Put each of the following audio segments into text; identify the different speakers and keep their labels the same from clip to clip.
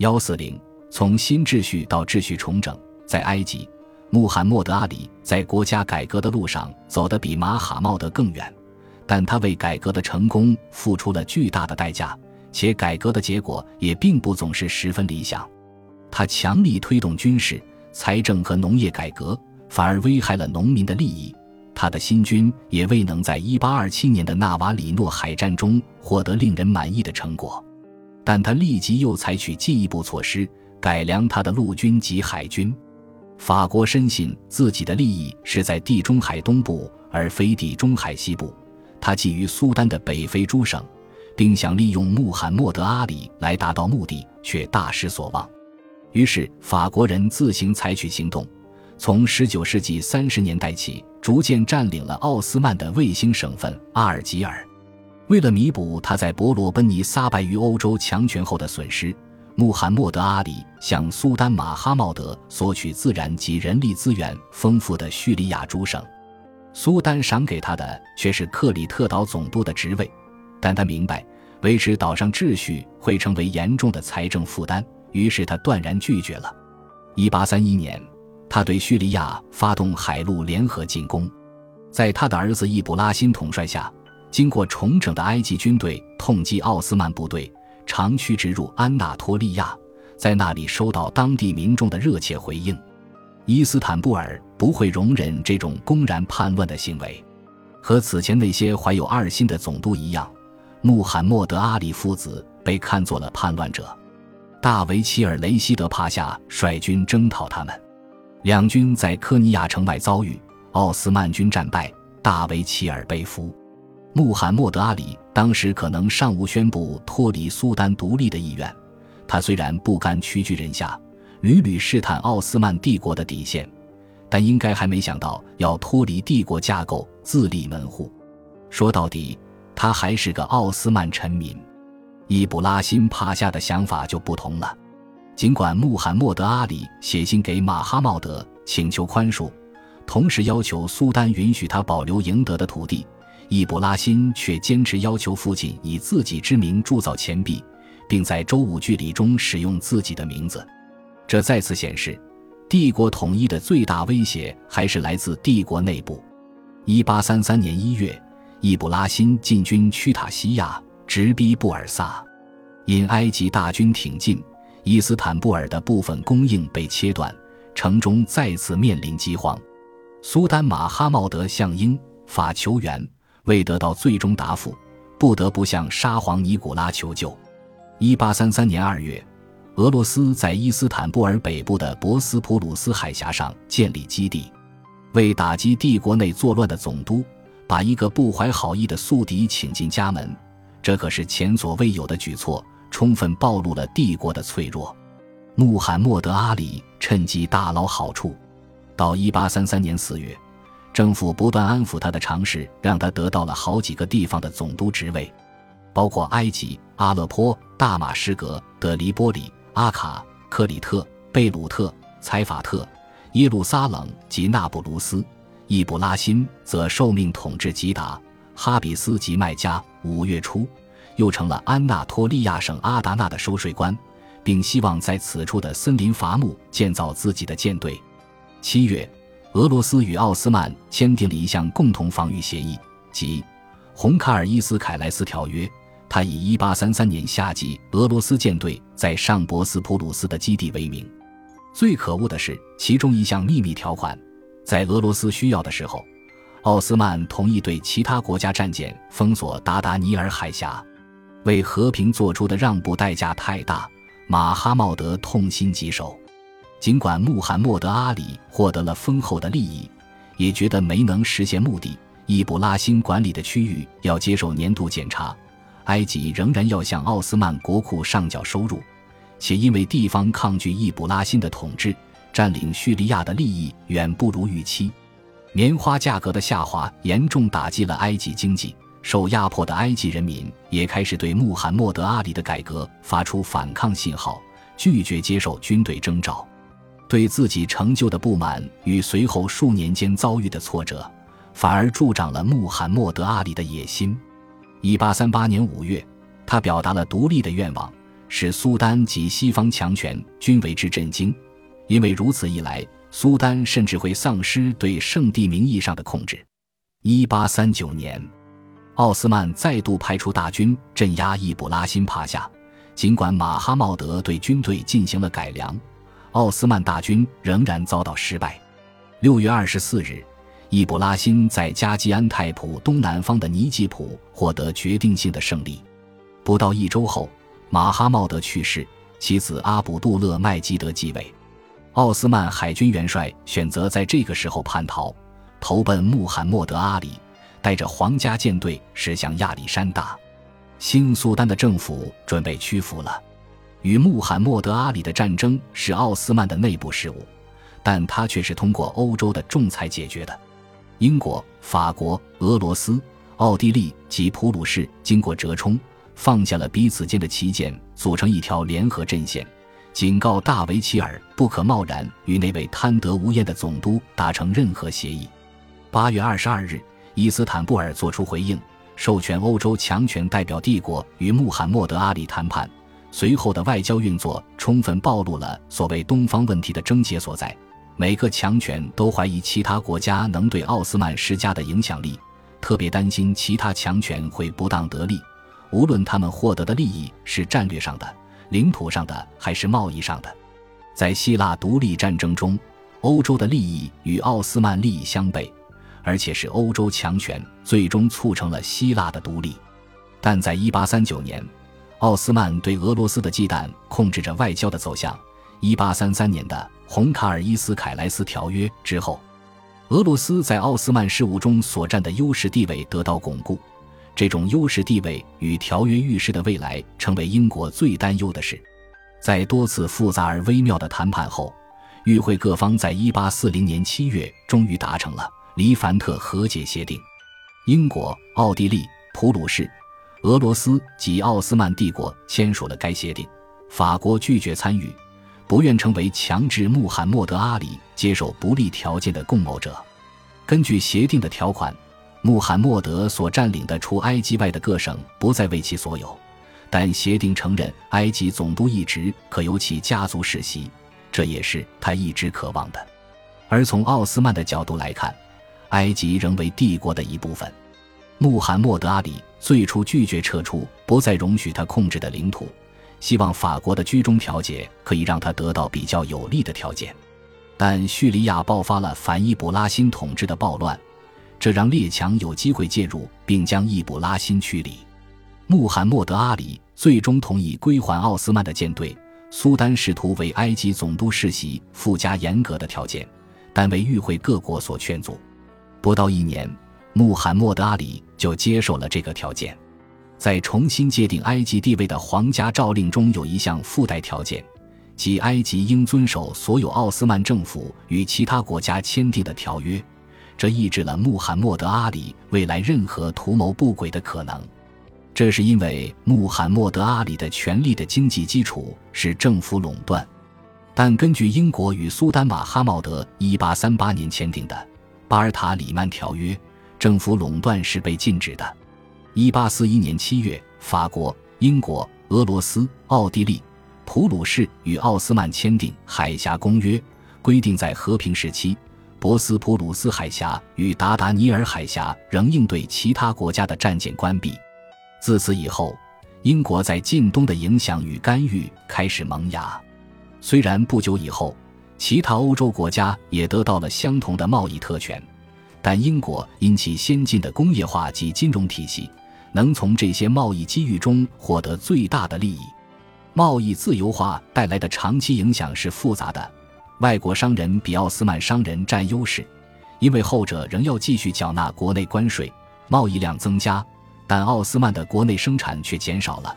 Speaker 1: 幺四零，从新秩序到秩序重整，在埃及，穆罕默德阿里在国家改革的路上走得比马哈茂德更远，但他为改革的成功付出了巨大的代价，且改革的结果也并不总是十分理想。他强力推动军事、财政和农业改革，反而危害了农民的利益。他的新军也未能在1827年的纳瓦里诺海战中获得令人满意的成果，但他立即又采取进一步措施，改良他的陆军及海军。法国深信自己的利益是在地中海东部，而非地中海西部。他觊觎苏丹的北非诸省，并想利用穆罕默德阿里来达到目的，却大失所望。于是，法国人自行采取行动。从19世纪30年代起，逐渐占领了奥斯曼的卫星省份阿尔及尔。为了弥补他在伯罗奔尼撒败于欧洲强权后的损失，穆罕默德阿里向苏丹马哈茂德索取自然及人力资源丰富的叙利亚诸省。苏丹赏给他的却是克里特岛总督的职位，但他明白维持岛上秩序会成为严重的财政负担，于是他断然拒绝了。1831年。他对叙利亚发动海陆联合进攻，在他的儿子易卜拉欣统帅下，经过重整的埃及军队痛击奥斯曼部队，长驱直入安纳托利亚，在那里收到当地民众的热切回应。伊斯坦布尔不会容忍这种公然叛乱的行为，和此前那些怀有二心的总督一样，穆罕默德阿里父子被看作了叛乱者。大维齐尔雷希德帕夏率军征讨他们。两军在科尼亚城外遭遇，奥斯曼军战败，大维齐尔被俘。穆罕默德阿里当时可能尚无宣布脱离苏丹独立的意愿，他虽然不甘屈居人下，屡屡试探奥斯曼帝国的底线，但应该还没想到要脱离帝国架构，自立门户。说到底，他还是个奥斯曼臣民。伊布拉辛帕夏的想法就不同了。尽管穆罕默德阿里写信给马哈茂德请求宽恕，同时要求苏丹允许他保留赢得的土地，易卜拉欣却坚持要求父亲以自己之名铸造钱币，并在周武剧礼中使用自己的名字。这再次显示，帝国统一的最大威胁还是来自帝国内部。一八三三年一月，易卜拉欣进军屈塔西亚，直逼布尔萨，因埃及大军挺进。伊斯坦布尔的部分供应被切断，城中再次面临饥荒。苏丹马哈茂德向英法求援，未得到最终答复，不得不向沙皇尼古拉求救。一八三三年二月，俄罗斯在伊斯坦布尔北部的博斯普鲁斯海峡上建立基地，为打击帝国内作乱的总督，把一个不怀好意的宿敌请进家门，这可是前所未有的举措。充分暴露了帝国的脆弱。穆罕默德阿里趁机大捞好处。到1833年4月，政府不断安抚他的尝试，让他得到了好几个地方的总督职位，包括埃及、阿勒颇、大马士革、德黎波里、阿卡、克里特、贝鲁特、采法特、耶路撒冷及那不鲁斯。易卜拉欣则受命统治吉达、哈比斯及麦加。五月初。又成了安纳托利亚省阿达纳的收税官，并希望在此处的森林伐木，建造自己的舰队。七月，俄罗斯与奥斯曼签订了一项共同防御协议，即《红卡尔伊斯凯莱斯条约》。他以1833年夏季俄罗斯舰队在上博斯普鲁斯的基地为名。最可恶的是，其中一项秘密条款，在俄罗斯需要的时候，奥斯曼同意对其他国家战舰封锁达达尼尔海峡。为和平做出的让步代价太大，马哈茂德痛心疾首。尽管穆罕默德阿里获得了丰厚的利益，也觉得没能实现目的。易卜拉欣管理的区域要接受年度检查，埃及仍然要向奥斯曼国库上缴收入，且因为地方抗拒易卜拉欣的统治，占领叙利亚的利益远不如预期。棉花价格的下滑严重打击了埃及经济。受压迫的埃及人民也开始对穆罕默德阿里的改革发出反抗信号，拒绝接受军队征召。对自己成就的不满与随后数年间遭遇的挫折，反而助长了穆罕默德阿里的野心。1838年5月，他表达了独立的愿望，使苏丹及西方强权均为之震惊，因为如此一来，苏丹甚至会丧失对圣地名义上的控制。一八三九年，奥斯曼再度派出大军镇压易卜拉欣帕夏，尽管马哈茂德对军队进行了改良，奥斯曼大军仍然遭到失败。六月二十四日，易卜拉欣在加济安泰普东南方的尼吉普获得决定性的胜利。不到一周后，马哈茂德去世，其子阿卜杜勒麦基德继位。奥斯曼海军元帅选择在这个时候叛逃，投奔穆罕默德阿里，带着皇家舰队驶向亚历山大。新苏丹的政府准备屈服了。与穆罕默德阿里的战争是奥斯曼的内部事务，但它却是通过欧洲的仲裁解决的。英国、法国、俄罗斯、奥地利及普鲁士经过折冲。放下了彼此间的旗舰，组成一条联合阵线，警告大维齐尔不可贸然与那位贪得无厌的总督达成任何协议。八月二十二日，伊斯坦布尔作出回应，授权欧洲强权代表帝国与穆罕默德阿里谈判。随后的外交运作充分暴露了所谓东方问题的症结所在。每个强权都怀疑其他国家能对奥斯曼施加的影响力，特别担心其他强权会不当得利。无论他们获得的利益是战略上的、领土上的还是贸易上的，在希腊独立战争中，欧洲的利益与奥斯曼利益相悖，而且是欧洲强权最终促成了希腊的独立。但在1839年，奥斯曼对俄罗斯的忌惮控制着外交的走向。1833年的红卡尔伊斯凯莱斯条约之后，俄罗斯在奥斯曼事务中所占的优势地位得到巩固。这种优势地位与条约预示的未来，成为英国最担忧的事。在多次复杂而微妙的谈判后，与会各方在1840年7月终于达成了黎凡特和解协定。英国、奥地利、普鲁士、俄罗斯及奥斯曼帝国签署了该协定。法国拒绝参与，不愿成为强制穆罕默德阿里接受不利条件的共谋者。根据协定的条款。穆罕默德所占领的除埃及外的各省不再为其所有，但协定承认埃及总督一职可由其家族世袭，这也是他一直渴望的。而从奥斯曼的角度来看，埃及仍为帝国的一部分。穆罕默德阿里最初拒绝撤出不再容许他控制的领土，希望法国的居中调解可以让他得到比较有利的条件，但叙利亚爆发了反伊卜拉欣统治的暴乱。这让列强有机会介入，并将易卜拉欣驱离。穆罕默德阿里最终同意归还奥斯曼的舰队。苏丹试图为埃及总督世袭附加严格的条件，但为与会各国所劝阻。不到一年，穆罕默德阿里就接受了这个条件。在重新界定埃及地位的皇家诏令中有一项附带条件，即埃及应遵守所有奥斯曼政府与其他国家签订的条约。这抑制了穆罕默德阿里未来任何图谋不轨的可能，这是因为穆罕默德阿里的权力的经济基础是政府垄断。但根据英国与苏丹马哈茂德1838年签订的《巴尔塔里曼条约》，政府垄断是被禁止的。1841年7月，法国、英国、俄罗斯、奥地利、普鲁士与奥斯曼签订《海峡公约》，规定在和平时期。博斯普鲁斯海峡与达达尼尔海峡仍应对其他国家的战舰关闭。自此以后，英国在近东的影响与干预开始萌芽。虽然不久以后，其他欧洲国家也得到了相同的贸易特权，但英国因其先进的工业化及金融体系，能从这些贸易机遇中获得最大的利益。贸易自由化带来的长期影响是复杂的。外国商人比奥斯曼商人占优势，因为后者仍要继续缴纳国内关税，贸易量增加，但奥斯曼的国内生产却减少了。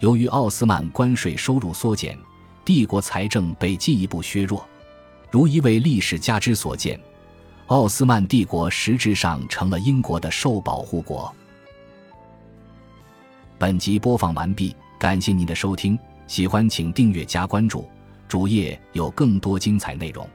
Speaker 1: 由于奥斯曼关税收入缩减，帝国财政被进一步削弱。如一位历史家之所见，奥斯曼帝国实质上成了英国的受保护国。本集播放完毕，感谢您的收听，喜欢请订阅加关注。主页有更多精彩内容。